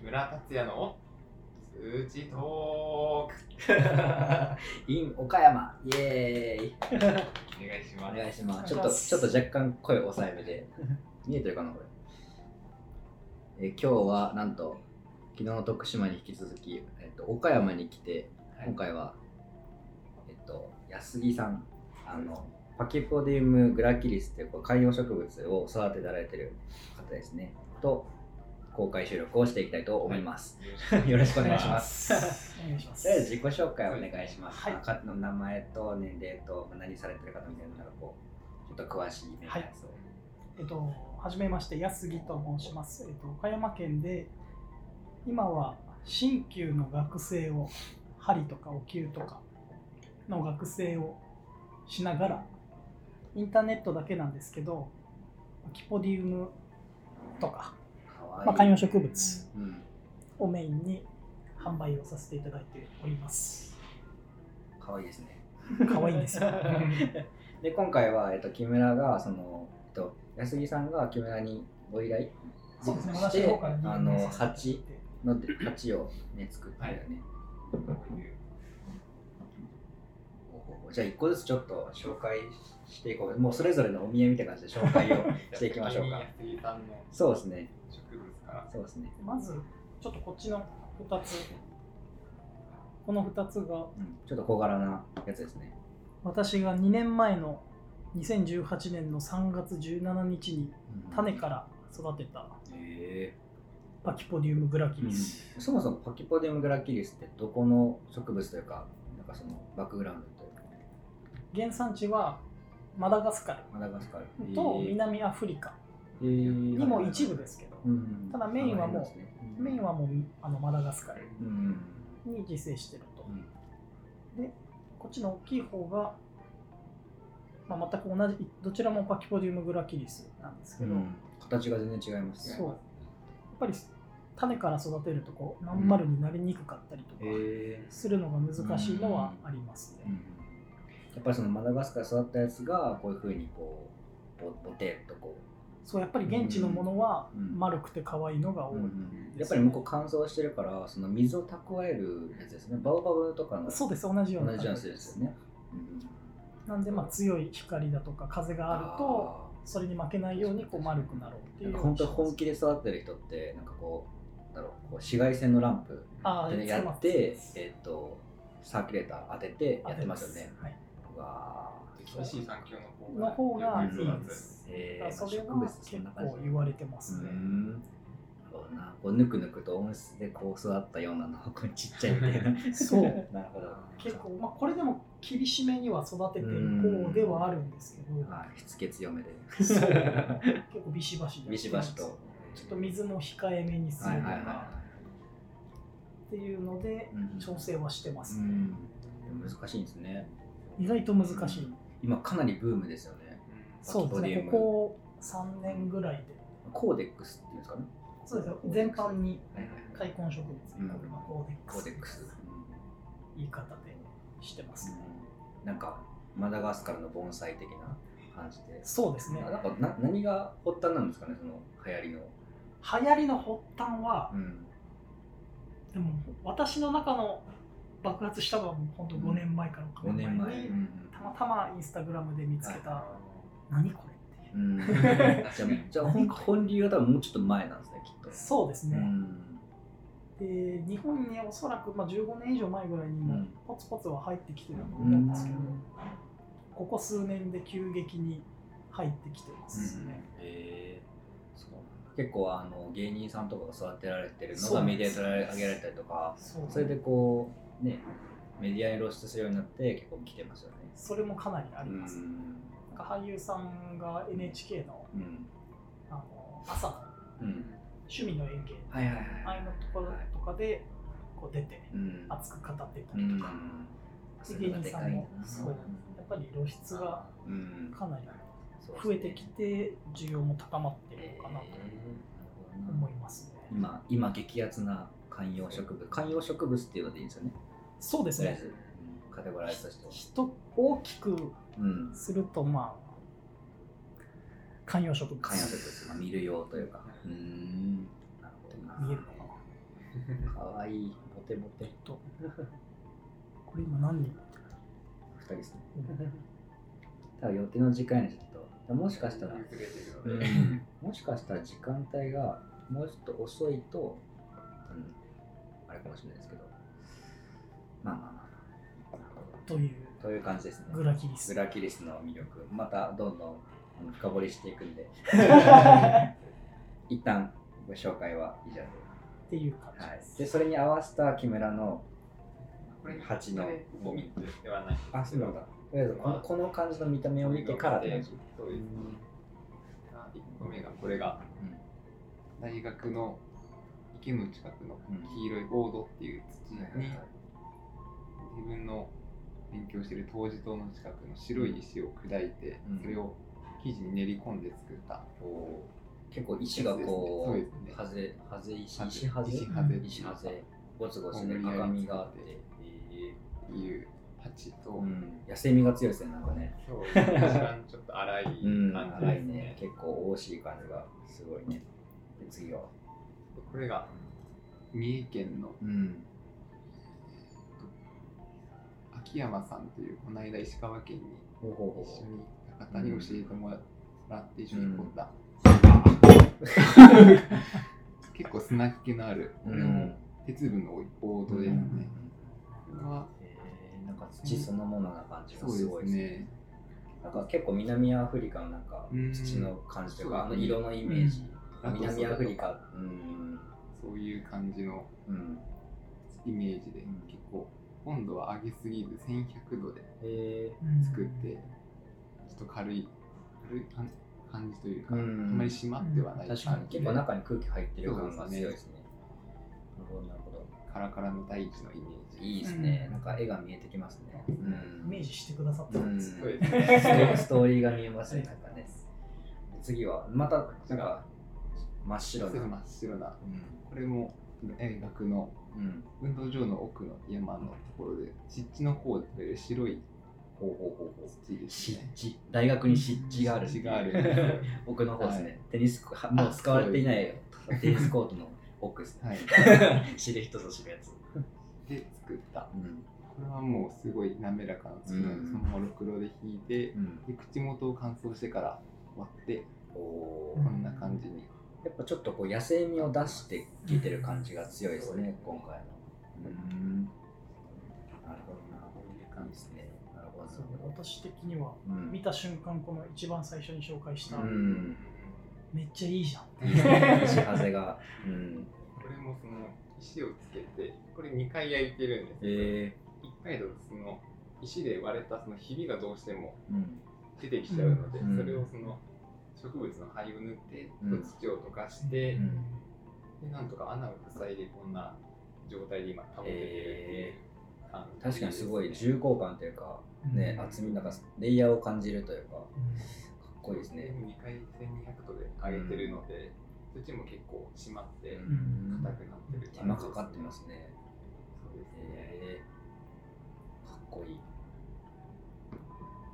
木村達也の数値トーク in 岡山イエーイお願いしおます。願いします。ちおょっと、ちょっと若干声抑えめで。見えてるかな、これ？えー今日は、なんと、昨日の徳島に引き続き、えっと、岡山に来て、今回は、えっと、安木さん、あの、パキポディウムグラキリスっていうこう観葉植物を育てられてる方ですね。と、公開収録をしていきたいと思います。よろしくお願いします。お願いしますとりあえず自己紹介をお願いします。はいまあかの名前と年齢とまあ何されてる方みたいなのがこうちょっと詳しいみたいなやつを。えっと、はじめまして、安木と申します。えっと、岡山県で、今は鍼灸の学生を、針とかお灸とかの学生をしながら、インターネットだけなんですけど、キポディウムとか、まあ、観葉植物うん。をメインに販売をさせていただいております。かわいいですね。可愛いんですよ。で今回はえっと木村がそのえっと安木さんが木村にご依頼そうですね、してあの任命させていただい鉢てので鉢をね作ってるよね。じゃあ一個ずつちょっと紹介していこう。もうそれぞれのお見合いみたいな感じで紹介をしていきましょうか。そうですね。植物そうですね。まず、ちょっとこっちの2つ、この2つがうん、ちょっと小柄なやつですね。私が2年前の2018年の3月17日に種から育てたへパキポディウムグラキえリス、そもそもパキポディウムグラキリスってどこの植物というか、なんかそのバックグラウンドというか、原産地はマダガスカマダガスカル。ルと南アフリカ。ににも一部ですけど、うん。ただメインはもうメインはもうあのマダガスカルうんに自生してると。う。ん。で、こっちの大きい方が、まあ、全く同じ、どちらもパキポディウムグラキリスなんですけど、うん。形が全然違いますね。そう。やっぱり種から育てるとこうまん丸になりにくかったりとかするのが難しいのはありますね。うんやっぱりそのマダガスカル育ったやつがこういうふうにこうボボテッとこそうやっぱり現地のものはうん。丸くて可愛いのがう、多い。やっぱり向こう乾燥してるからその水を蓄えるやつですね。バオバブとかの。そうです、同じような同じような感じやつですよね。うんなんでまあ強い光だとか風があるとあそれに負けないようにこう丸くなろうっていう。本当に本気で育ってる人ってなんかこうだろうこう紫外線のランプあでねやってえっとサーキュレーター当ててやってますよね。はい、うわ厳しい環境の方がいいです。ーえーそれは植物結構言われてますうね。こうぬくぬくと温室でこう育ったようなのこうちっちゃいみたいなそう。なるほど。結構、まあ、これでも厳しめには育ててる方ではあるんですけど、はい。しつけ強めで。そう。結構ビシバシビシバシと。ちょっと水も控えめにするとはいはいはかっていうので調整はしてますね、難しいんですね。意外と難しい、今かなりブームですよね。そうですね。ここ3年ぐらいで。コーデックスっていうんですかね。そうですよ。全般に塊根植物。うん。イコールコーデックス。コーデックス、言い方でしてます。ね、うん。なんかマダガスカルの盆栽的な感じで。そうですね。なんかな何が発端なんですかねその流行りの。流行りの発端はうん。でも私の中の爆発したのはもう本当5年前から6 5年年前、うんたまたまインスタグラムで見つけた。何これっていう。うん、じゃあじゃあ本本流は多分もうちょっと前なんですねきっと。うそうですね、ん。で日本におそらくまあ15年以上前ぐらいにもうん。ポツポツは入ってきてると思うんですけど、うんここ数年で急激に入ってきてますね、へえ結構あの芸人さんとかが育てられてるのがメディアで取り上げられたりとかそれでこうねメディアに露出するようになって結構来てますよねそれもかなりあうります、ん。なんか俳優さんが NHK のうん。あの朝のうん趣味の演芸。はいはいはい。ああいうのところとかでこう出てうん。熱く語ってたうんりとか、で芸人さんもそうやっぱり露出がうん。かなり増えてきて需要も高まってるのかなと思いますね。今今激アツな観葉植物。観葉植物っていうのでいいんですよね。そうですね。カテゴライズとしては。人大きくうん。するとまあ観葉植物観葉植物、まあ、見る用というか。うーん。なるほどな。見えるのかな。かわいい。モテモテ。と。これ今何人二人ですね。多分予定の時間にちょっと、もしかしたら、もしかしたら時間帯がもうちょっと遅いと、うん、あれかもしれないですけど、まあまあ。という。という感じですね。グラキリス。グラキリスの魅力、またどんどんあの深掘りしていくんで、一旦ご紹介は以上。で。っていう感じはい。で、す、でそれに合わせた木村のこれ蜂のゴミではない。あそうなんだ。とりあえずこのこの感じの見た目を見てからって感じ。そうです。1個目がこれが大学の池の近くの黄色いボードっていう土に自分の勉強している東寺島の近くの白い石を砕いてうん。それを生地に練り込んで作った結構石がこうそうですね。はぜはぜ石石はぜ？石はぜ。石はぜ。ゴツゴツでこう無理やり赤みがあって。えっていう鉢と、ーうん。野生味が強いですねなんかね。そう一番ちょっと粗い感じうん。です粗いね。結構惜しい感じがすごいね。で次は。これが三重県のうん秋山さんというこの間石川県に一緒に行った方に教えてもらって一緒に掘った、結構砂気のあるこれも鉄分の多いボードですね、これはえーなんか土そのものな感じがすごいですね。なんか結構南アフリカのなんかうん。土の感じとか、あの色のイメージ、うん。南アフリカうんそういう感じのうん。イメージで、うん結構温度は上げすぎず1100度でえうん作って、ちょっと軽い軽い感感じというか、うん。あんまり締まってはないー、確かに。結構中に空気入ってる感がそうですね。強いですねなるほどなるほど。カラカラの大地のイメージ。いいですね、うん。なんか絵が見えてきますね、うイメージしてくださってうん。ですそうですストね。ストーリーが見えますねなんかね。次はまたなんか真っ白な。真っ白な。うん。これも大学のうん。運動場の奥の山のところで湿地の方で取れる白いほうほうほうほう土です湿地大学に湿地がある湿地があるん。ですよ奥の方ですね、はテニスコもう使われていないテニスコートの奥ですねはい知る人ぞ知るやつ、で作ったうん。これはもうすごい滑らかな土なので、そのままろくろで引いて、で口元を乾燥してから割っておうん。こん。な感じにやっぱちょっとこう野生味を出してきてる感じが強いですね、今回の。うん。なるほどなこういう感じですね。なるほど。私的にはうん。見た瞬間この一番最初に紹介した、うん。めっちゃいいじゃん。石ハゼが。うん。これもその石をつけてこれ2回焼いてるんですけど、え。1回だとその石で割れたそのひびがどうしてもー、うん。出てきちゃうので、うん。それをその植物の灰を塗ってうん。土を溶かして、うん。でなんとか穴を塞いでこんな状態で今保ててるっていう感じ確かにすごい重厚感というかね、うん。厚みなんかレイヤーを感じるというかかっこいいですね。2回1200度で揚げてるので、土も結構締まってうん。硬くなってる感じです手間かかってますね。そうですね、えー、かっこいい。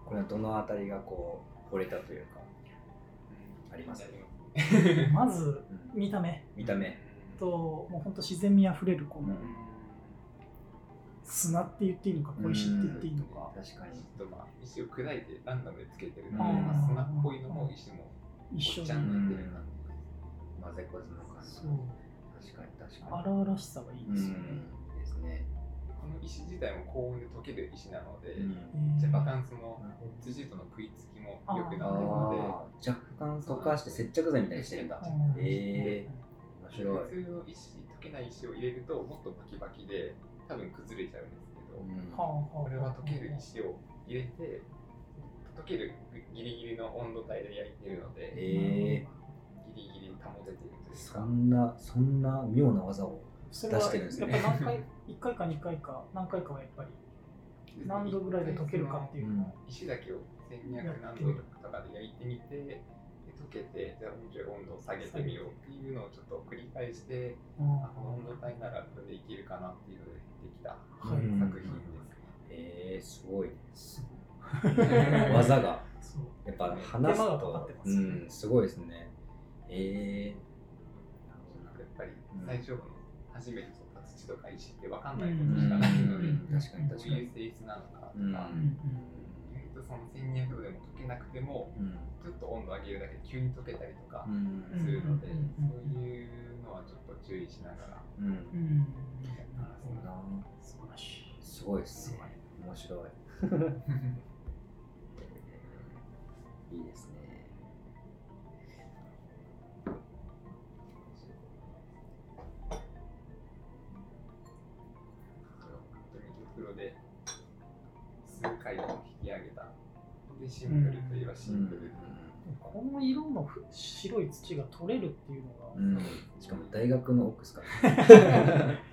これはどのあたりがこう惚れたというか、ありますね。まずうん見た目。見た目。ともうほんと自然味あふれるこの砂って言っていいのか小石って言っていいのか。確かに。ちょっとまあ石を砕いてランダムでつけてるので、うん。まあ、砂っぽいのも石も一緒になってる感混ぜこずの感じ。そう。確かに確かに。荒々しさがいいですよね、うん。ですね、じこの石自体も高温で溶ける石なので、うん。えーじゃあバカンスの土との食いつきも良くなってるので若干溶かして接着剤みたいにしてるんだ。うんええ面白い、普通の石溶けない石を入れるともっとバキバキで多分崩れちゃうんですけど、これは溶ける石を入れて溶けるギリギリの温度帯で焼いてるので、ええギリギリ保ててるというそかんなそんな妙な技を出してるんですね。やっぱ何回1回か2回か何回かはやっぱり何度ぐらいで溶けるかっていうのを石だけを1200何度とかで焼いてみてで溶けてじゃあもうちょい温度を下げてみようっていうのをちょっと繰り返してうん。あこの温度帯ならこれでいけるかなっていうのでできた作品ですええすごい。すね。技が。そう。やっぱ話すとてますよね。うんすごいですね。ええ。なるほどなやっぱりうん最初の初めてとか石って分かんないことしかないので、うん。確かに確かに。どういう性質なのかとか、うん。うん意外とその1200度でも溶けなくてもうん。ちょっと温度上げるだけで急に溶けたりとかうん。するので、うん。そういうのはちょっと注意しながら。うん。うん。すごいですね。面白い。いいですねでシンプルといえばシンプル、この色のふ白い土が取れるっていうのが、うん。しかも大学の奥ですか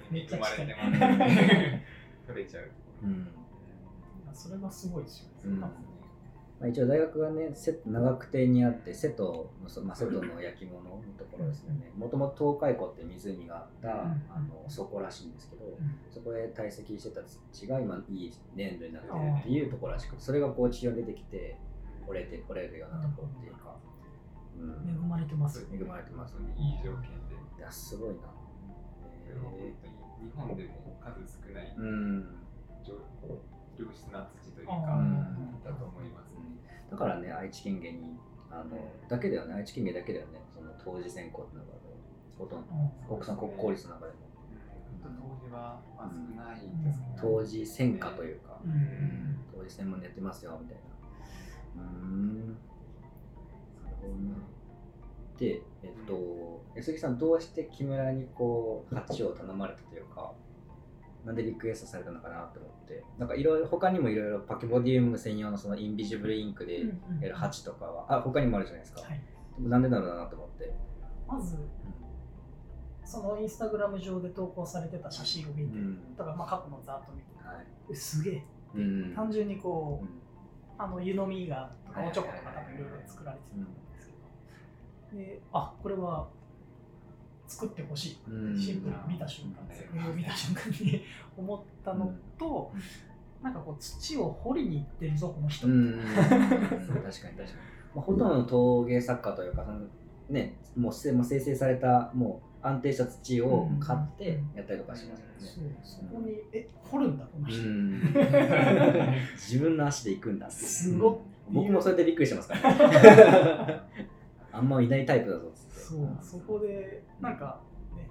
まれて近いますね。取れちゃううん。それがすごいですよね、うんまあ、一応大学がね瀬長久手にあって瀬戸のそ、まあ、瀬戸の焼き物のところですよね。もともと東海湖って湖があった、うん。あの底らしいんですけど、ん。そこへ堆積してた土が今いい粘土になってるっていうところらしくてそれがこう地表に出てきて折れて折れるようなところっていうか、うん、恵まれてますよ恵まれてます本ね。いい条件で。いやすごいな。これは本当に日本でも数少ないうん。上良質な土というあかーだと思います。ね。だからね愛知県芸にあのだけだよね愛知県芸だけだよねその当時選考って中でほとんど国産国公立の中でも。本当当時はまあ少ないですね。当時専科というか、当時専門でやってますよみたいな。うーん。なるほどなでえっと安木さんどうして木村にこう鉢を頼まれたというかなんでリクエストされたのかなと思って。なんかいろいろ他にもいろいろパケボディウム専用のそのインビジブルインクでやる鉢とかは。あ他にもあるじゃないですか、はい、でもなんでだろうなと思って、まずそのインスタグラム上で投稿されてた写真を見て、うん。だからまあ過去のざっと見て。はい。えすげえ。うん。単純にこう、うん。あの湯飲みがとかはいおちょことかいろいろ作られてたんですけど、であこれは作ってほしい。うん。シンプルに見た瞬間うん。見た瞬間に思ったのと、うん。なんかこう土を掘りに行ってるぞこの人、うん。確かに確かに、まあ、ほとんどの陶芸作家というかそのねもうせもう生成されたもう安定した土を買ってやったりとかしますよね、そこにえ掘るんだこの人、うん。自分の足で行くんだ。すごっ。僕もそうやってびっくりしてますからね。あんまいないタイプだぞそうそこでなんかね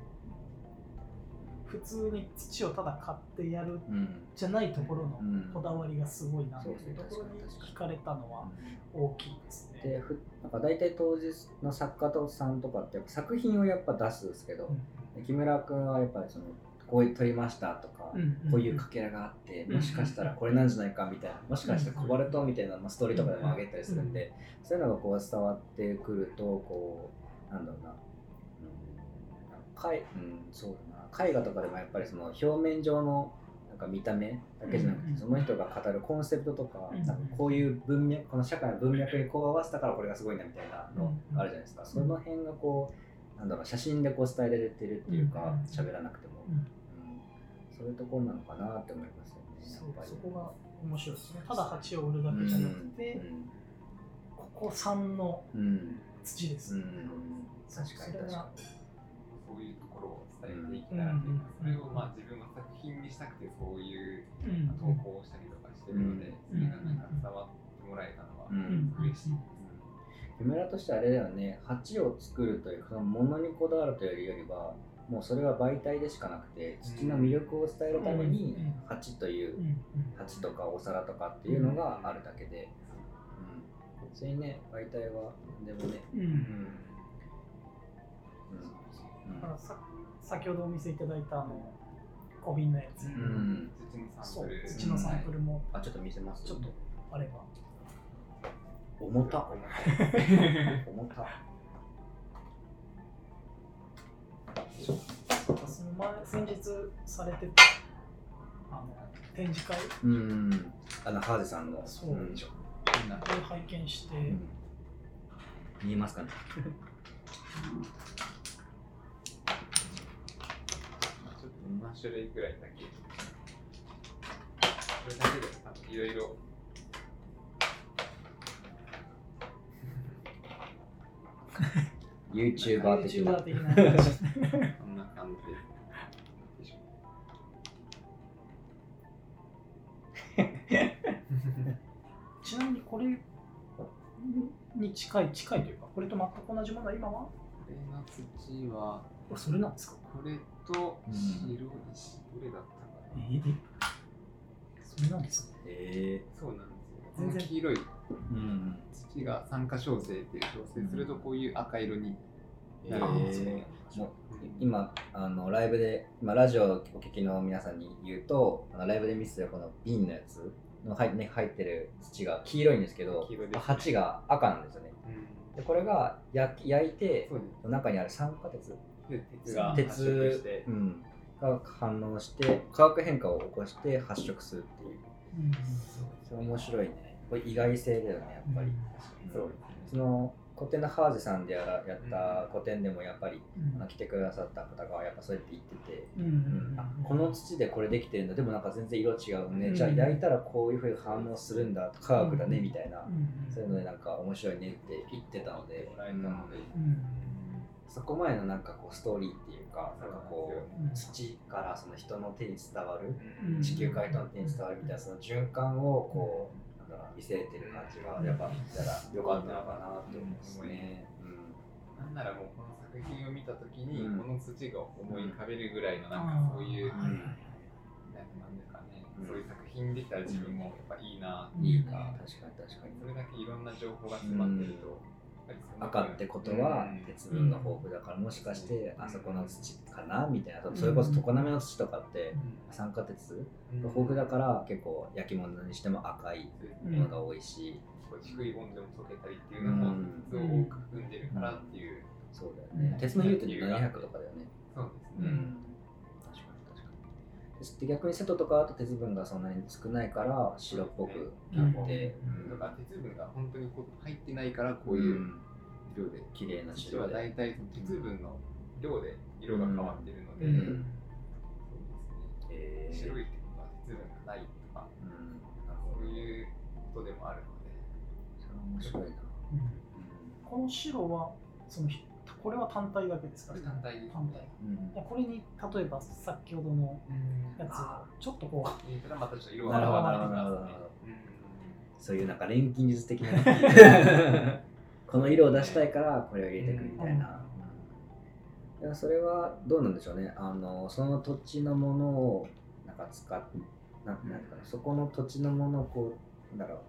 普通に土をただ買ってやるうん。じゃないところのうん。こだわりがすごいなっていうところに確かに。惹かれたのは大きいですね。でふなんか大体当時の作家とさんとかって作品をやっぱ出すんですけど、木村君はやっぱりそのこういう撮りましたとか、うんこういうかけらがあって、うんもしかしたらこれなんじゃないかみたいな、もしかしてコバルトみたいな、まあ、ストーリーとかでも上げたりするんで、そういうのがこう伝わってくると、こう、なんだろうな、うん、絵うん、そうだな。絵画とかでもやっぱりその表面上のなんか見た目だけじゃなくて、うん。その人が語るコンセプトとか、うん。なんかこういう文脈、この社会の文脈にこう合わせたからこれがすごいなみたいなのあるじゃないですか。その辺がこう、なんだろう、写真でこう伝えられてるっていうかうん、喋らなくても。うん。うん。そういうところなのかなって思いますよね。そうやっぱり。そこが面白いですね。ただ鉢を売るだけじゃなくて、ここ産のうんうん土です。うん確かに確かそういうところを伝えていきたらというか、それをまあ自分の作品にしたくてそういううん投稿をしたりとかしてるので、それがなんか伝わってもらえたのはに。うん嬉しいです。木村としてはあれだよね、鉢を作るというそのものにこだわるというよりは、もうそれは媒体でしかなくて、土の魅力を伝えるためにうん鉢という鉢とかお皿とかっていうのがあるだけで、うん、別にね、媒体はでもね、うんうんうんだからさ先ほどお見せいただいたあの小瓶のやつ、ん土のサそうンプル。土のサンプルもあ、ちょっと見せます？ちょっとあれば、重た？重た。その前先日されてたあの展示会うん。あの、ハーゼさんの。そうんこんなを拝見して、うん見えますかね？ちょっと2種類くらいだけ。これだけでいろいろ。YouTuber 的な YouTuber。的な こんな感じこれに近い近いというかこれと全く同じものは今は？これの土はあそれなんですか？これと白石、どれだったかな？えー、それなんですねえそうなんですよ。全然黄色い。ー、うん。土が酸化焼成っていう調整するとこういう赤色にえなるんですよーね、もう今あのライブで今ラジオをお聞きの皆さんに言うとあのライブで見せてるこの瓶のやつの入,、ね、入ってる土が黄色いんですけど黄色ですね。鉢が赤なんですよね。うん。でこれが焼き焼いて中にある酸化鉄。で鉄がうん、が反応して化学変化を起こして発色するっていう。うん。それ面白いね。これ意外性だよねやっぱり、そう。その古典のハーゼさんでやらやった古典でもやっぱり、うん。あの来てくださった方がやっぱそうやって言ってて、うん。この土でこれできてるんだ。でもなんか全然色違うね、うん。じゃあ焼いたらこういうふうに反応するんだ科学だねうんみたいな、うんそういうのでなんか面白いねって言ってたので、もらえたので、うん。そこまでのなんかこうストーリーっていうかなんかこううん。土からその人の手に伝わる地球界との手に伝わるみたいなその循環をこうなんだろう見せれてる感じがやっぱ見たらよかったのかなと思いますね。なんならもうこの作品を見たときに、うん。この土が思い浮かべるぐらいのなんかそういう、なんですかね、うん。そういう作品できたら自分もやっぱいいなってうん、いうか、か確かに確かに。それだけいろんな情報が詰まってると、赤ってことはうん。鉄分が豊富だからもしかしてうん。あそこの土かな？みたいな。それこそ常滑の土とかってうん。酸化鉄がうん豊富だから結構焼き物にしても赤いうんものが多いし。低い温度でも溶けたりっていうのもうん。鉄を多く含んでるからっていう、そうだよね。鉄の融点って700とかだよね。そうですね、に鉄って逆に瀬戸とかだと鉄分がそんなに少ないから白っぽくなって。だから鉄分が本当にこう入ってないからこういう色で、綺麗な土白で。は大体その鉄分の量で色が変わってるので、うん。そうえですね、白いってことは鉄分がないとか、うん。そういうことでもあるので、それは面白いな。うん。この白はそのひこれは単体だけですか？これ単体単体。ね。うん。これに例えば先ほどのやつをちょっとこう入れたらまたちょっと色なるほどが変わってきなるほどますね。そういうなんか錬金術的な。ね この色を出したいからこれを入れてくみたいな、いやそれはどうなんでしょうね。あのその土地のものをなんか使っなんなんていうかな。そこの土地のものをこうなんだろ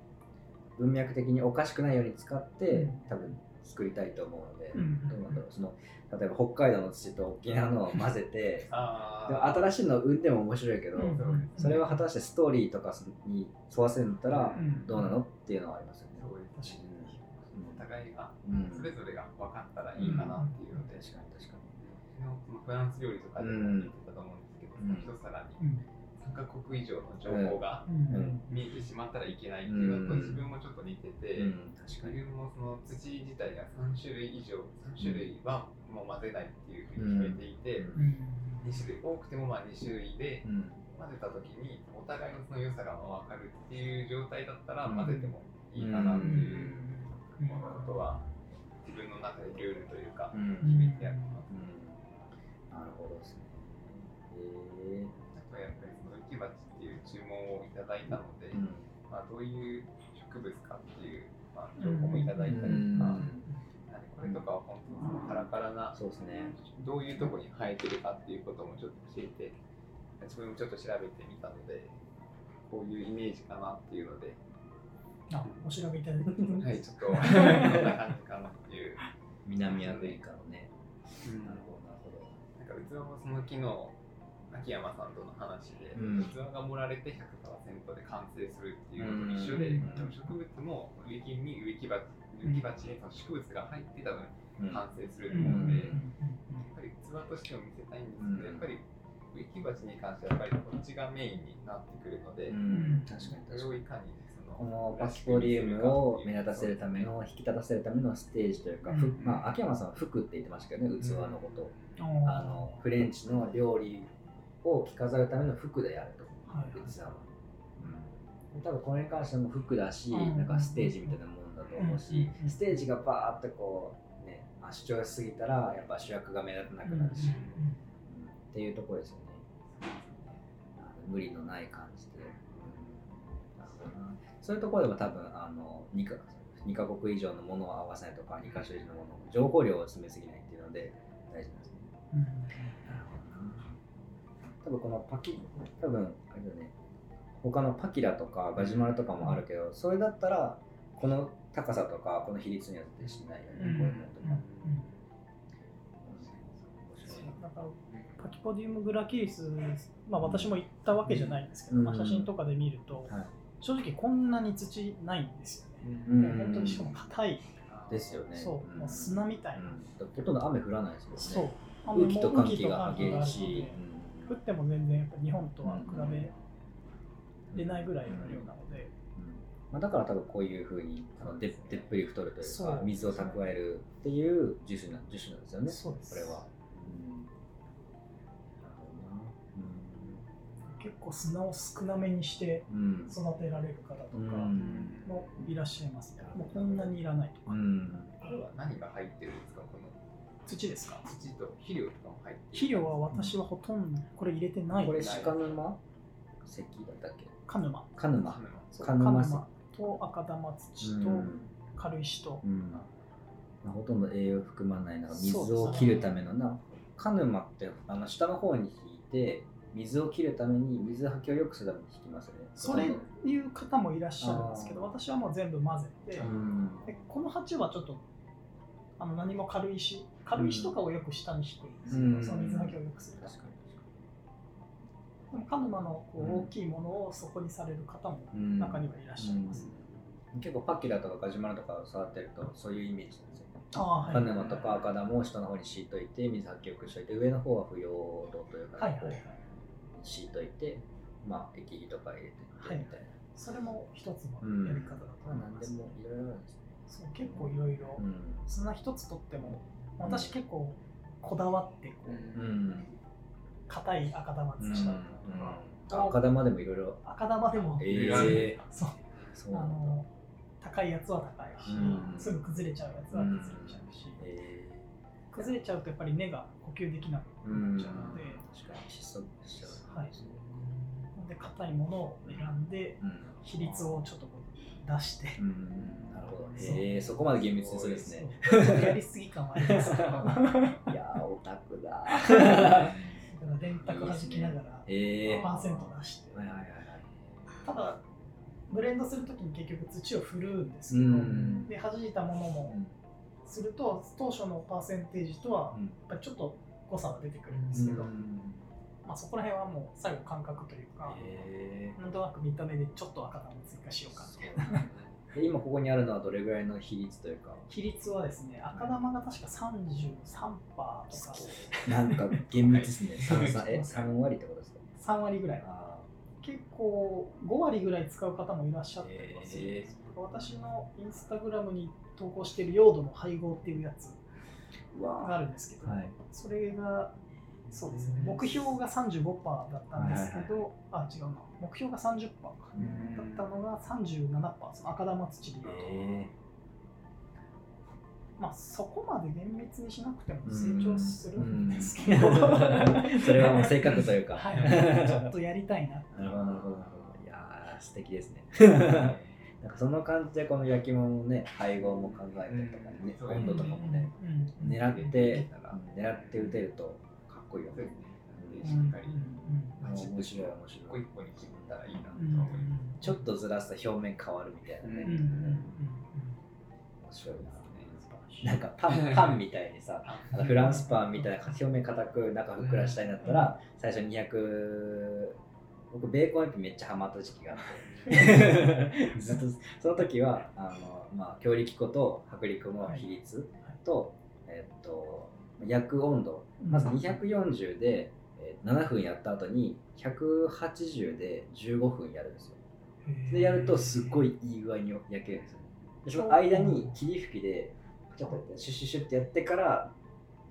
う。文脈的におかしくないように使って、うん。多分作りたいと思うので、うんどうなんだろう。その例えば北海道の土と沖縄のを混ぜて あでも新しいのを生んでも面白いけど、うんうんそれは果たしてストーリーとかに沿わせるんだったらうんどうなのっていうのはありますよね。お互いがうん。それぞれが分かったらいいかなっていうので、確かに確か昨日そのフランス料理とかでも言ってたと思うんですけど、一皿うにん。3カ国以上の情報がうん。見えてしまったらいけないっていうのとうん。自分もちょっと似てて。自分もその土自体が3種類以上3種類はもう混ぜないっていうふうに決めていて、うん。2種類多くてもまあ2種類でうん。混ぜた時にお互いのその良さが分かるっていう状態だったらうん。混ぜてもいいかなっていうことは自分の中でルールというかうん。決めてやってます。なるほどですね。へえあとやっぱり鉢っていう注文をいただいたので、うん。まあ、どういう植物かっていう、まあ、情報もいただいたりとか、うん。これとかは本当にそのカラカラなそうですね。どういうとこに生えてるかっていうこともちょっと教えて自分もちょっと調べてみたのでこういうイメージかなっていうので。あお調べいただいてはいちょっと こんな感じかなっていう。南アフリカのね。うん。なるほど、なるほど。なんか器もその昨日秋山さんとの話で、うん。器が盛られて100%で完成するっていうのと一緒で、うん。植物も植木に植木鉢植木鉢にその植物が入って多分うん。完成するとうん思うので、うん。やっぱり器としても見せたいんですけど、うん。やっぱり植木鉢に関してはやっぱりこっちがメインになってくるので、うん、確かに確かに。をいかにそのこのパスポリウムを目立たせるための、引き立たせるためのステージというか、ふうん。まあ、秋山さんは服って言ってましたけどね、器のこと。うん。あのフレンチの料理を着飾るための服であると、はは。うん、多分これに関しても服だし、うん。なんかステージみたいなもんだと思うし、うんステージがバーってこう、ね、まあ主張しすぎたら、やっぱ主役が目立たなくなるし、うんっていうところですよね。無理のない感じで。そういうところでも多分あの 2, か2カ国以上のものを合わせないとか2カ所以上のもの情報量を詰めすぎないっていうので大事なんですね。多分このパキ多分あれだね他のパキラとかガジュマルとかもあるけど、それだったらこの高さとかこの比率には絶対しないよね、うんこういうのとか。なんかパキポディウムグラキリス、まあ、私も行ったわけじゃないんですけど、うんまあ、写真とかで見ると、はい正直こんなに土ないんですよね。うん本当にしかも硬い、ですよね。そう、んもう砂みたいな。うんほとんど雨降らないですよね。そう。空気と寒気雨と寒気があるしいので。降っても全然やっぱ日本とは比べれないぐらいの量なので、まあ、だから多分こういうふうにあのででっぷり太るというか水を蓄えるっていう樹種な樹種なんですよね。そうです。これは。うん。結構砂を少なめにしてうん。育てられる方とかうん。もいらっしゃいますね。もうこんなにいらないとか。うん。これは何が入ってるんですかこの土ですか？土と肥料とかも入ってる。肥料は私はほとんどこれ入れてない。これ。鹿沼？石だったっけ？カヌマ。鹿沼。そう鹿沼石と赤玉土とうん。軽石と、うん。まあ、ほとんど栄養含まないな水を切るためのな。鹿沼ってあの下の方に引いて水を切るために水はきを良くするために引きますよね。それいう方もいらっしゃるんですけど、私はもう全部混ぜて、うん。でこの鉢はちょっとあの何も軽石、軽石とかをよく下にしてるんですよ、うん。その水はきを良くするため確かでもカヌマのこうんう大きいものをそこにされる方もにうん。中にはいらっしゃいます。うん。結構パキラとかガジュマルとかを触ってるとそういうイメージなんですよああ鹿沼とか赤玉を下の方に敷いといて水はきよくしといて上の方は不要度というか、はいはいはい。敷いといてまあ液肥とか入れてってみたいな、それも一つのうんやり方だと思います。もいろいろあるんですね。そう結構いろいろ、うん。そんな一つとっても、私結構こだわってこう、うん硬い赤玉土だったりとか、赤玉でもいろいろ赤玉でも、ええそう。そうあの高いやつは高いし、うん。すぐ崩れちゃうやつは崩れちゃうし、え崩れちゃうとやっぱり根が呼吸できなくなっちゃうので、確かに窒息しちゃう。はい。で硬いものを選んでうん。比率をちょっとこう出して、うんなるほどへえそこまで厳密にするんですね。やりすぎ感はありますけど。いやーオタクだ。ら電卓弾きながらええパーセント出して、はいはいはただブレンドするときに結局土を振るんですけど、うん。で弾いたものもすると当初のパーセンテージとはうん。やっぱりちょっと誤差が出てくるんですけど、うんまあ、そこら辺はもう最後感覚というか、へなんとなく見た目でちょっと赤玉追加しようかみたいな今ここにあるのはどれぐらいの比率というか？比率はですね赤玉が確か33%とか。なんか厳密ですね。三三え三割ってことですか？3割ぐらい。あ結構5割ぐらい使う方もいらっしゃったりはするんへです私のインスタグラムに投稿している用土の配合っていうやつがあるんですけど、はいそれがそうですね。目標が35%だったんですけど、あ違うな。目標が30%かうんだったのが37%その赤玉土で。いうと、えまあそこまで厳密にしなくてもー成長するんですけど、うん。それはもう性格というか。はい、ちょっとやりたいななるほどなるほどなるほど。いやー素敵ですね。なんかその感じでこの焼き物のね配合も考えたりとかね、うん。温度とかもね、狙って狙って打てるとこいいよね。そうですねうんしっかりうん面白い。面一白い個一個に切ったらいいなと思いますちょっとずらすと表面変わるみたいなね、面白いな。なんかパン パンみたいにさフランスパンみたいな表面硬く中ふっくらしたいんだったら最初200僕ベーコンエピめっちゃハマった時期があって。ずっとその時はあの、まあ、強力粉と薄力粉の比率と、えっと焼く温度。まず240でえー7分やった後に180で15分やるんですよ。でやるとすっごいいい具合に焼けるんですよ。ねでその間に霧吹きでちょっとやってシュッシュッシュッってやってから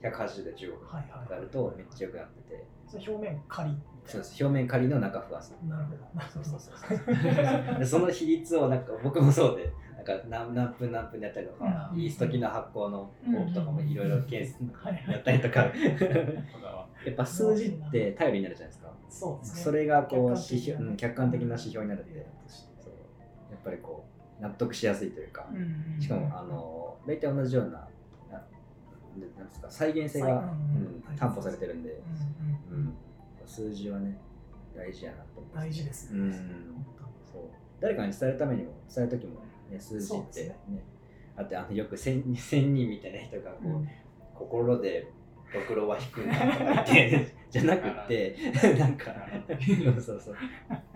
180で15分やるとめっちゃ良くなってて。それ表面カリッみたいな。そうです。表面仮の中ふわさなるほど。なるほどそうそうそう。でその比率をなんか僕もそうでなんか何何分何分でやったりとか、うん。イースト機の発酵のフォークとかもいろいろケーやったりとか。やっぱ数字って頼りになるじゃないですか。そうですね。それがこう客観的な指標、うん、客観的な指標になるんでデータとしてそうぱりこう納得しやすいというか、うんしかもあの大体同じようなななんですか再現性が、再ううんん、担保されてるんで、うん数字はね大事やなと思います大事ですね、うん。本そう。誰かに伝えるためにも伝える時も、ね、数字って。ですね。あってあのよく千千人みたいな人がこう、当うん。心でドクロは引くんだとか言って じゃなくってなんかそうそうそう。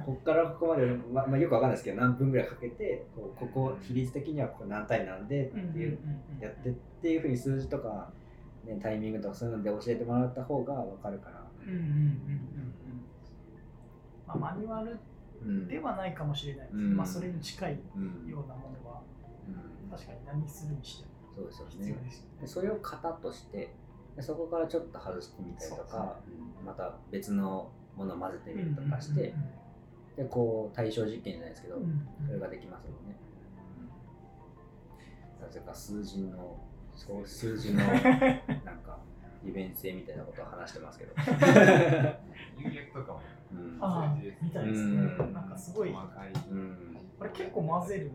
こっからここまで、ままあ、よくわかんないですけど何分ぐらいかけてこうここ比率的にはここ何対何でっていうやってっていうふうに数字とか、ね、タイミングとかそういうので教えてもらった方がわかるから。うんうんうんうんうん。まあ、マニュアルうんではないかもしれないです。けど、うん。まあ、それに近いうんようなものは。うん。確かに何するにしてもそうですよね。必要ですよね。でそれを型としてでそこからちょっと外してみたりとか、うんまた別のものを混ぜてみるとかして、でこう対象実験じゃないですけど、うんうん。うんそれができますもんね。なぜか数字のそう数字。のなんか利便性みたいなことを話してますけど。とかもうんああみたいですね、うん。なんかすごい。細かい、うんこれ結構混ぜる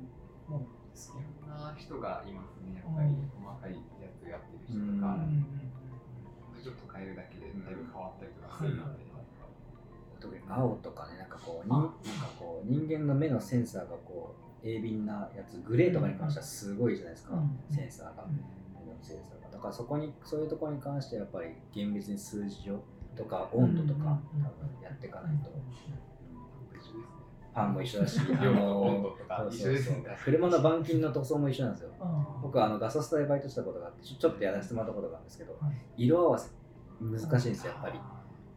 もんですね。いろんな人がいますね、やっぱり。細かいやつやってる人とか、うんちょっと変えるだけでだいぶ変わったりとかするので、特に青とかねなんかこうになんかこう人間の目のセンサーがこう鋭敏なやつグレーとかに関してはすごいじゃないですか、うん。センサーが、目のセンサーが。だからそこにそういうところに関してはやっぱり厳密に数字をとか温度とかうん多分やっていかないと。パンも一緒だし あの。車の板金の塗装も一緒なんですよ。うん。僕はあのガソスタでバイトしたことがあってちょちょっとやらせてもらったことがあるんですけどはい。色合わせ難しいんですよやっぱり、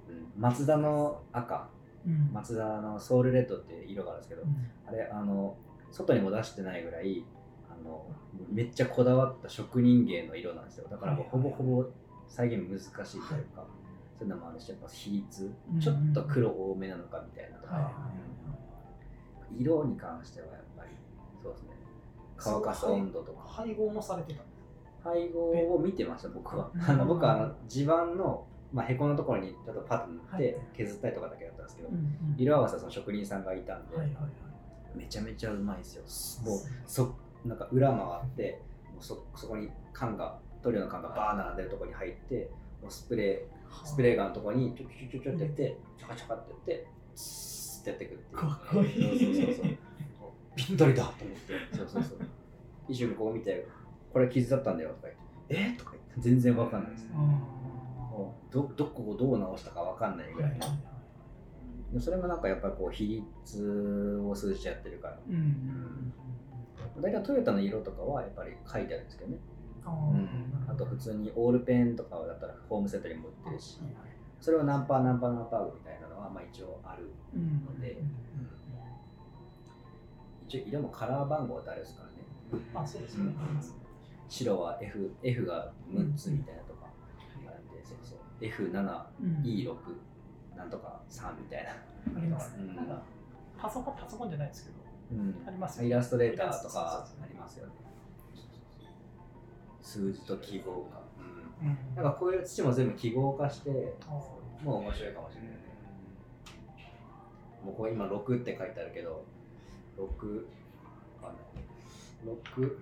うん、マツダの赤うん。マツダのソウルレッドっていう色があるんですけど、うん。あれあの外にも出してないぐらいあのめっちゃこだわった職人芸の色なんですよ。だからもうほぼほぼ再現難しいというか、そういうのもあるしやっぱ比率うんちょっと黒多めなのかみたいなとか、色に関してはやっぱりそうですね。乾かす温度とか。配合もされてた。配合を見てました僕は。うん。あの僕はあの地盤の、まあ、へこのところにちょっとパッと塗っはい。て削ったりとかだけだったんですけど、色合わせはその職人さんがいたんで、めちゃめちゃうまいですよ。もうそなんか裏回ってもうそそこに缶が塗料の缶がバー並んでるところに入ってもうスプレースプレーガンのところにちょちょちょちょってやってちょかちょかってやってスーってやっていくっていう。かっこいい。そうそうそうぴったりだと思って。そうそうそう。一瞬こう見てこれ傷だったんだよとか言ってえとか言って全然わかんないです。うん。もうどどこをどう直したかわかんないぐらいそれもなんかやっぱりこう比率を数字でやってるから。うんうん。大体トヨタの色とかはやっぱり書いてあるんですけどね、あうん、あと普通にオールペンとかだったらホームセンターにも売ってるしそれを何パー何パー何パーみたいなのはまあ一応あるうんので一応色もカラー番号ってあるですからね。あそうですね。白は F, F が6つみたいなとかあるんで、そうそう。F7、うん E6 なんとか3みたいな、パソコンパソコンじゃないですけどうん。ありますイラストレーターとかありますよね数字と記号化、うん。うんなんかこういう土も全部記号化してあもう面白いかもしれないね。もうこれ今6って書いてあるけど6わかんない6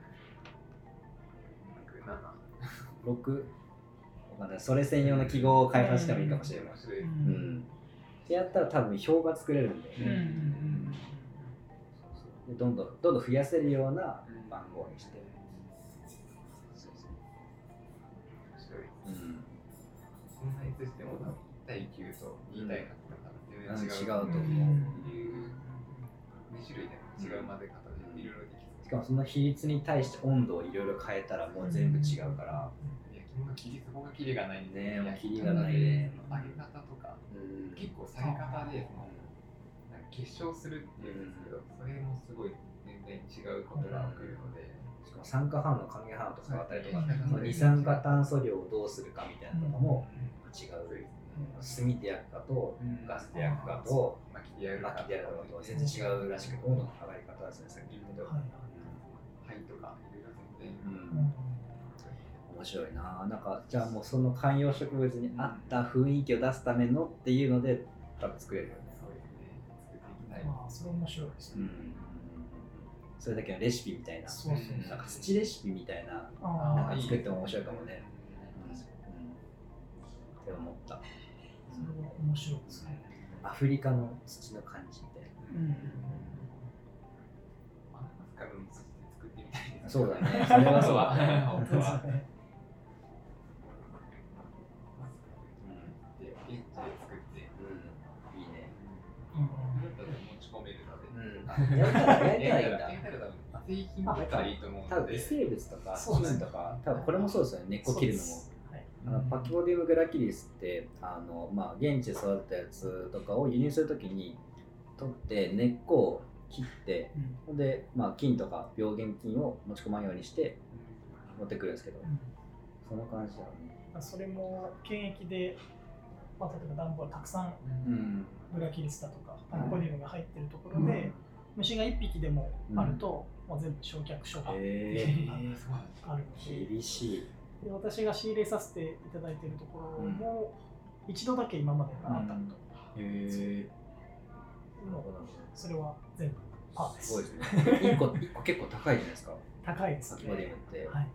6わかんそれ専用の記号を開発してもいいかもしれない、面白い。ううん。ん、ってやったら多分表が作れるんで,、うんうんうん。でどんどんどんどん増やせるような番号にして、そん。なにしても多分1対9と2対8と多分全然違う。違うと思う、うん。2種類でも違う混ぜ方でいろいろできそう。しかもその比率に対して温度をいろいろ変えたらもう全部違うから、焼き物の切りそこが切りがないんで、ねえもう焼き切りがないね。揚げ方とか、うん。結構下げ方でそのなんか結晶するっていうんですけど、それもすごい全然違うことが起きるので、しかも酸化反応還元反応とかあったりとか、はいその二酸化炭素量をどうするかみたいなのも違う、そうですね。炭で焼くかとガスで焼くかと巻きでやるか薪で焼くかとは全然違うらしくて温度の上がり方ですねさっき言ったとおりはい。灰とか。いろいろ全然、うん。面白いな。なんかじゃあもうその観葉植物に合った雰囲気を出すためのっていうので多分作れるよね。そうですね。作っていきたい。まあそれ面白いですね。うん。それだけのレシピみたいな。そうそうなんか土レシピみたいな。なんか作っても面白いかもね、うんって思った。それは面白いですね。アフリカの土の感じみたいうん。マダガスカルの土で作ってみたいですなそうだね。それはそうだ。本当は。ね。で、現地で作って、うん。いいね。うん。だったら持ち込めるので。うん。焼いたら焼いたらいいんだ焼いたら多分製品だったらいいと思う多ので。分微生物とかとか多分これもそうですよね。根っこ切るのも。はいあのパキボディウムグラキリスってあの、まあ、現地で育てたやつとかを輸入するときに取って根っこを切ってうん。で、まあ、菌とか病原菌を持ち込まんようにして持ってくるんですけどうん。その感じだよねそれも検疫で、まあ、例えば段ボールたくさんうん。ブラキリスだとかパンコディウムが入ってるところで、虫が1匹でもあると、もう全部焼却処分えそうなんですあるので。厳しいで私が仕入れさせていただいているところも、一度だけ今までがあったのと、へえもうそれは全部パーです。すごいですね。1個一個結構高いじゃないですか。高いですパキボディウムって、はい、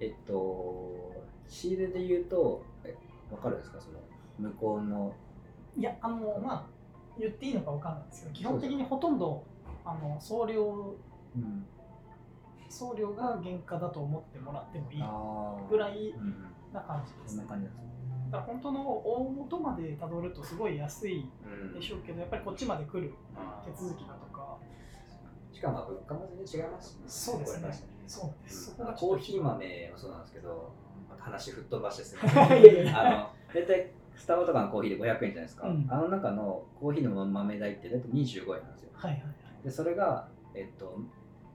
えっと仕入れで言うとえわかるんですか？その向こうの。いやあのまあ言っていいのかわかんないですけど基本的にほとんどあの送料うん送料が原価だと思ってもらってもいいあぐらいうんうんな感じです。ねそんだから本当の大元までたどるとすごい安いうん。でしょうけどやっぱりこっちまで来る手続きだとか。しかも物価も全然違いますしね。そうですね。そうなんですそこがあコーヒー豆もそうなんですけど話吹っ飛ばしてすみ いませんやいやいや。あの大体スタバとかのコーヒーで500円じゃないですか、うん。あの中のコーヒーの豆代って大体25円なんですよ。はいはい。でそれがえっと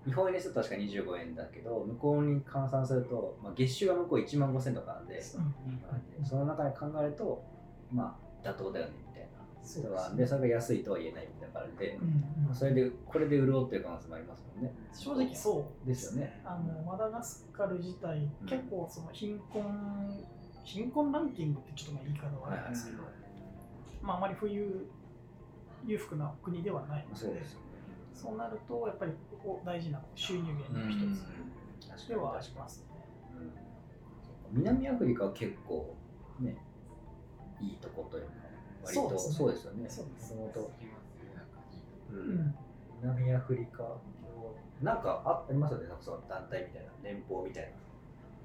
日本円にすると確か25円だけど向こうに換算すると、まあ、月収が向こう1万5000とかなんで、うんその中で考えるとまあ妥当だよねみたいな。そう人は。でそれが安いとは言えないみたいな感じでう、んうん。それでこれで潤ってる可能性もありますもんね。正直そうですよね。あのマダガスカル自体、うん。結構その貧困貧困ランキングってちょっとまあ言い方はあれなんですけど、まああまり富裕裕福な国ではないので。そうですよねそうなるとやっぱりここ大事な収入源の一つではありますね。うん。南アフリカは結構ねいいとこというか割とそうですよね。もともと南アフリカのなんかあありますよね。なんかその団体みたいな連邦みたいな。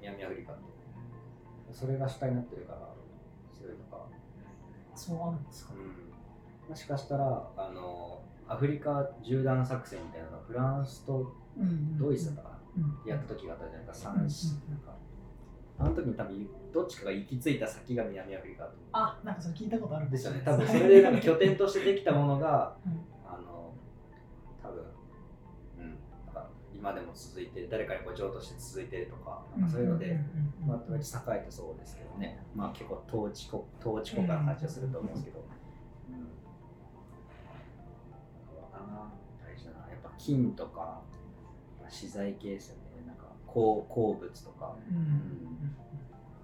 南アフリカって。それが主体になってるからそういうのがそうあるんですか？もしかしたらあのアフリカ縦断作戦みたいなのがフランスとうんドイツだったかな、うん。やった時があったじゃないですか。うんうん3なんかあの時に多分どっちかが行き着いた先が南アフリカあ、なんかそれ聞いたことあるんですよね。多多分それでなんか拠点としてできたものがうんあの多分うんなんか今でも続いて誰かにこう譲渡して続いてるとかなんかそういうので、まあ、とりあえず栄えてそうですけどね、まあ、結構統治国統治国家の感じがすると思うんですけど、うん金とか資材系ですよね。なんか鉱鉱物とか、うんうん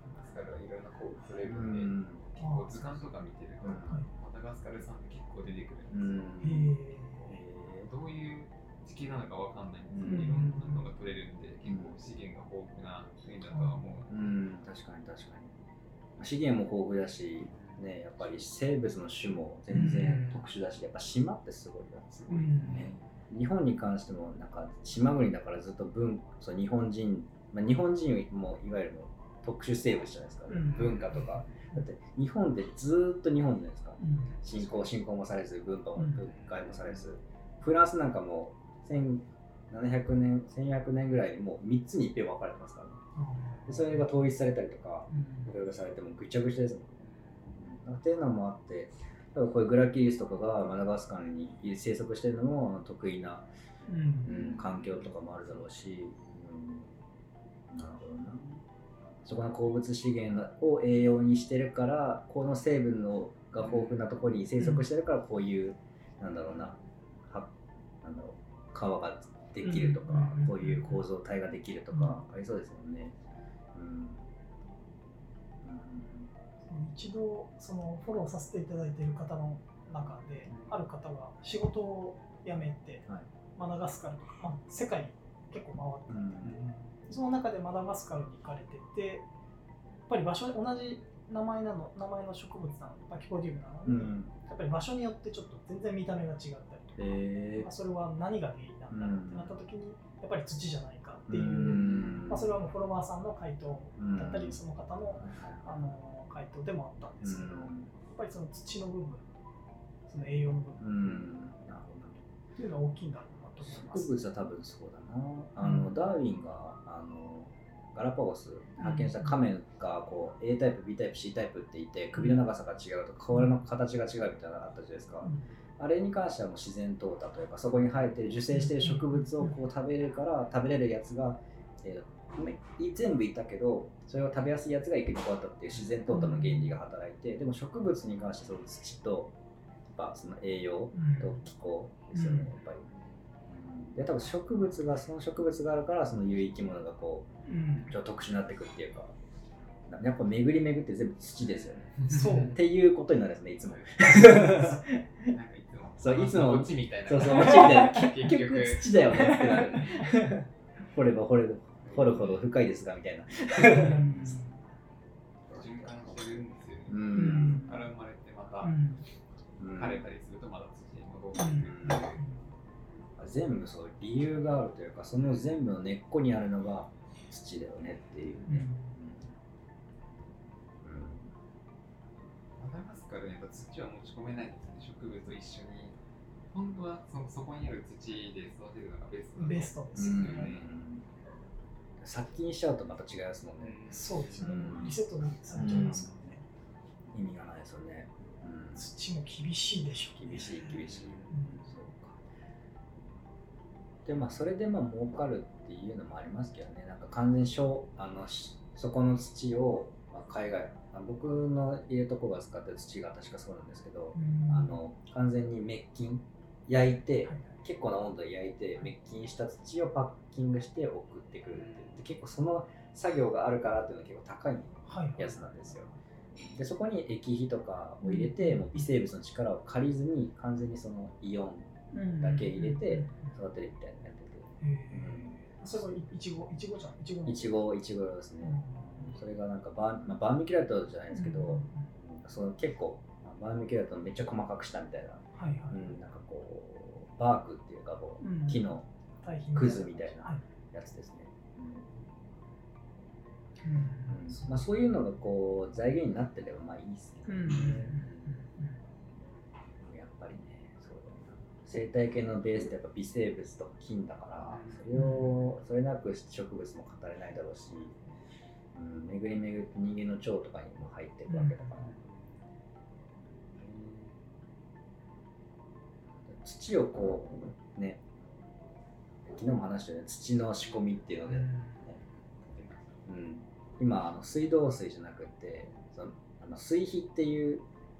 マダガスカルはいろんなこうそれうるんで、ん。結構図鑑とか見てると、うん。マダガスカルさんって結構出てくるうんんですよ、うん。どういう地形なのかわかんないんですけど、うん。いろんなのが取れるんで、結構資源が豊富な国だとは思う。ーうん。確かに確かに。資源も豊富だしねやっぱり生物の種も全然特殊だしやっぱ島ってすごいよすごいね、日本に関してもなんか島国だからずっと文そう日本人、まあ、日本人もいわゆる特殊生物じゃないですか、うん。文化とか。だって日本ってずーっと日本じゃないですか。うん。侵攻侵攻もされず文化もうん。文化もされず。フランスなんかもう1700年1400年ぐらいにもう3つに一遍分かれてますからね。でそれが統一されたりとかいろいろされてもぐちゃぐちゃですもんね。うん。っていうのもあって、こういうグラキリスとかがマダガスカルに生息してるのも得意な、うん。うん、環境とかもあるだろうし、うん、なるほどな。そこの鉱物資源を栄養にしてるから、この成分のが豊富なところに生息してるから、こういう、なんだろうな、はなんだろう、川ができるとか、うんこういう構造体ができるとか、ありそうですもんね。うん一度そのフォローさせていただいている方の中である方が仕事を辞めて、はい。マダガスカルとか、まあ、世界結構回って、うん。その中でマダガスカルに行かれててやっぱり場所同じ名前なの名前の植物なのパキポディウムなのに、うん。やっぱり場所によってちょっと全然見た目が違ったりとか、えまあ、それは何が原因なんだろうってなった時にやっぱり土じゃないかっていう、ん。まあ、それはもうフォロワーさんの回答だったり、うん。その方のあの回答でもあったんですけど、やっぱりその土の部分その栄養の部分うん。なるほどっていうのは大きいんだろうなと思います。植物は多分そうだな。あの、うん。ダーウィンがあのガラパゴス発見したカメがこう A タイプ B タイプ C タイプっていて首の長さが違うとかの形が違うみたいなのがあったじゃな。いですか、うん。あれに関してはもう自然淘汰というかそこに生えてる受精してる植物をこう食べれるから食べれるやつが、えーい全部いたけどそれを食べやすいやつが生き残ったっていう自然淘汰の原理が働いてでも植物に関してその土とやっぱその栄養と気候ですよね、うんやっぱり。で多分植物がその植物があるからその有生き物がこうちょっと特殊になっていくっていうかやっぱ巡り巡って全部土ですよね。そうっていうことになるんですねいつも。そういつもこっちみたいなそうそう、餅みたいな。結 結局局土だよねってなる。掘れば掘れ掘るほど深いですがみたいな。循環してるん。ですよね、ううん。ん。から生まれてまたうん。うん枯れたりするとまた土に戻ってくるっていう。全部そう理由があるというか、その全部の根っこにあるのが土だよねっていう。ね。マダガスカルにやっぱ土は持ち込めないんですよね。植物と一緒に。本当はそのそこにある土で育てるのがベストだとベストですうん。よね。殺菌しちゃうとまた違いますもんね。そうですねうん。リセットされちゃいますからね。意味がないですよね。うん土も厳しいでしょう。厳しい厳しい。うんそうか。でまあそれでまあ儲かるっていうのもありますけどね。なんか完全にしょうあのしそこの土を、まあ、海外あ僕の家とこが使ってる土が確かそうなんですけど、うんあの完全に滅菌焼いて、はいはい結構な温度で焼いて滅菌した土をパッキングして送ってくるってで結構その作業があるからっていうのは結構高いはいやつなんですよ。でそこに液肥とかを入れて、もう微生物の力を借りずに完全にそのイオンだけ入れて育てるみたいなのやってて。へー。それいちごいちごじゃん？いちごの。いちごいちごですね、うんそれがなんかバー,、まあ、バーミキュラートじゃないですけど、うんその結構バーミキュラートめっちゃ細かくしたみたいな、はいはい。うん、なんかこうバークっていうかこううん。木の堆肥クズみたいなはい。やつですね、まあ、そういうのがこう財源になってればまあいいですけどね、うんやっぱりねそうだよな。生態系のベースってやっぱ微生物と菌だからそれをそれなく植物も語れないだろうし、うん、巡り巡って人間の腸とかにも入っていくわけだから、土をこうね昨日も話したよね土の仕込みっていうので、うん、今あの水道水じゃなくてそのあの水肥っていう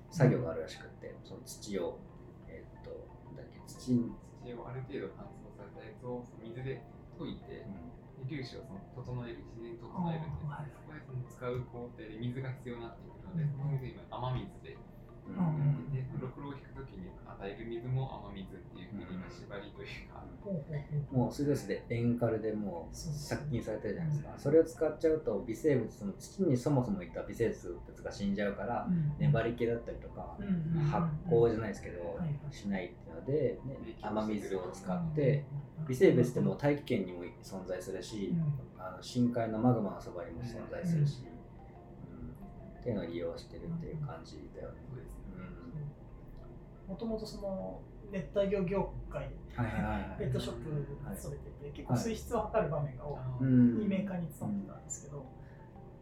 作業があるらしくって、その土をえっとだっけ土に、土をある程度乾燥されたやつを水で溶いて、粒子をその整える自然に整えるんでそこでその使う工程で水が必要になってくるので、うん。その水今雨水でうんうんでろくろを引くときに与える水も雨水っていうふうに今縛りというか、もう水道水で塩カルでもう殺菌されてるじゃないですか、それを使っちゃうと微生物その土にそもそもいた微生物が死んじゃうから、うん粘り気だったりとか、発酵じゃないですけど、しないっていうので、ね、雨水を使っうんて、微生物ってもう大気圏にも存在するし、うんあの深海のマグマのそばにも存在するし、うん。っていうのを利用してるっていう感じだよね。もともとその熱帯魚業界はいはいはい。ペットショップに勤めてて、結構水質を測る場面が多い、メーカーに勤めてたんですけど、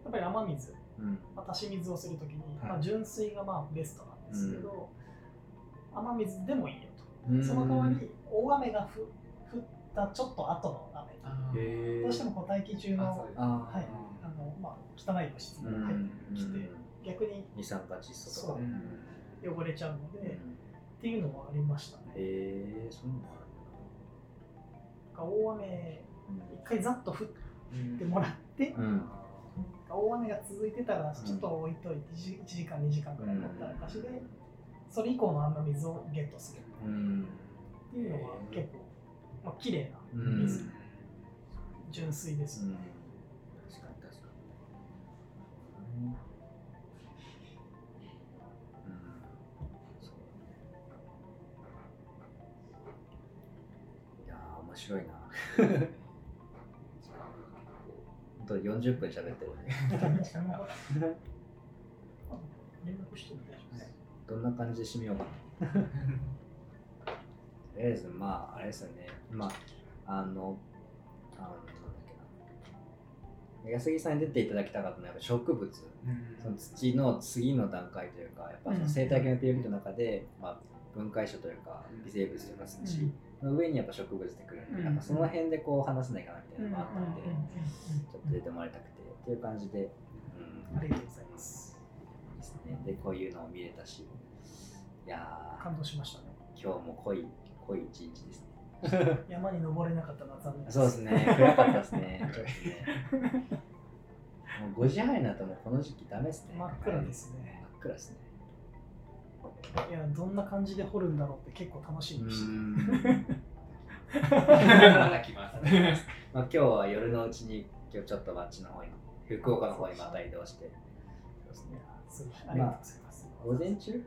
やっぱり雨水、うん。まあ、足し水をするときに、はい。まあ、純水がまあベストなんですけど、雨水でもいいよと。うん。その代わり、大雨がふ降ったちょっと後の雨、どうしてもこう大気中のはい。あの、まあ、汚い物質が入ってきて、逆に二酸化窒素とか。汚れちゃうので、っていうのもありましたね。へえ、そうなんだ。大雨、一回ざっと降ってもらって、うん。大雨が続いてたらちょっと置いといて 1, 時間2時間くらいほったらかしでそれ以降の雨水をゲットするうん。っていうのは結構まあ綺麗なうん水、純粋です、うん確かに確かに面白いな。本当40分喋ってるね。どんな感じで締めようかな。とりあえずまああれですよね。まああのあのなんだっけな。安木さんに出ていただきたかったのはやっぱ植物。その土の次の段階というかやっぱその生態系のピラミッドの中で、まあ、分解種というか微生物というか土の上にやっぱ植物ってくるんで、うん。なんかその辺でこう話せないかなみたいなのもあったんで、ちょっと出てもらいたくてっていう感じで、うん、ありがとうございます。いいですね。でこういうのを見れたし。いやー。感動しましたね。今日も濃い濃い一日ですね。山に登れなかったのは残念そうですね。暗かったですね。もう5時半になるともうこの時期ダメですね。真っ暗ですね。真っ暗ですねいやどんな感じで掘るんだろうって結構楽しみにして。また来ます。まあ、今日は夜のうちに今日ちょっとあっちの方に福岡の方にまた移動してそうですね。ありがとうございます、午前中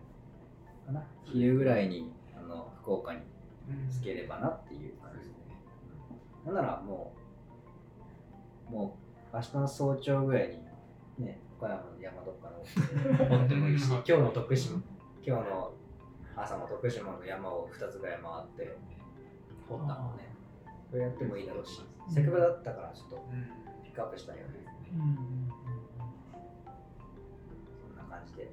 かな昼ぐらいにあの福岡につければなっていう感じで。すね、なんならもうもう明日の早朝ぐらいにね岡山の山どっかの掘 ってもいいし今日の徳島今日の朝も徳島の山を2つぐらい回って掘ったのね。これやってもいいだろうしせっかくだったからちょっとピックアップしたいよね。うんうんそんな感じで。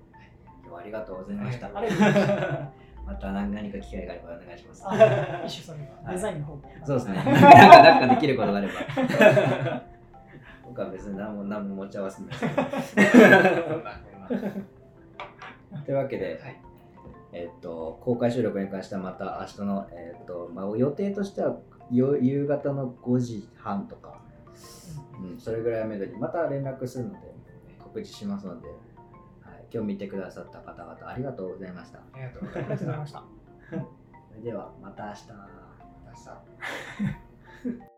今日はありがとうございました。ありがとうござい。ました何何か機会があればお願いします。あ一緒それはデザインの方も、そうですね。なんか、なんかできることがあれば。僕は別に何も何も持ち合わせないですけど。というわけで、はいえっと、公開収録に関してはまた明日の、えっとまあ、予定としてはよ夕方の5時半とか、うん、それぐらいをめどにまた連絡するので告知しますので、はい、今日見てくださった方々ありがとうございました。ありがとうございました それではまた明日。た。明日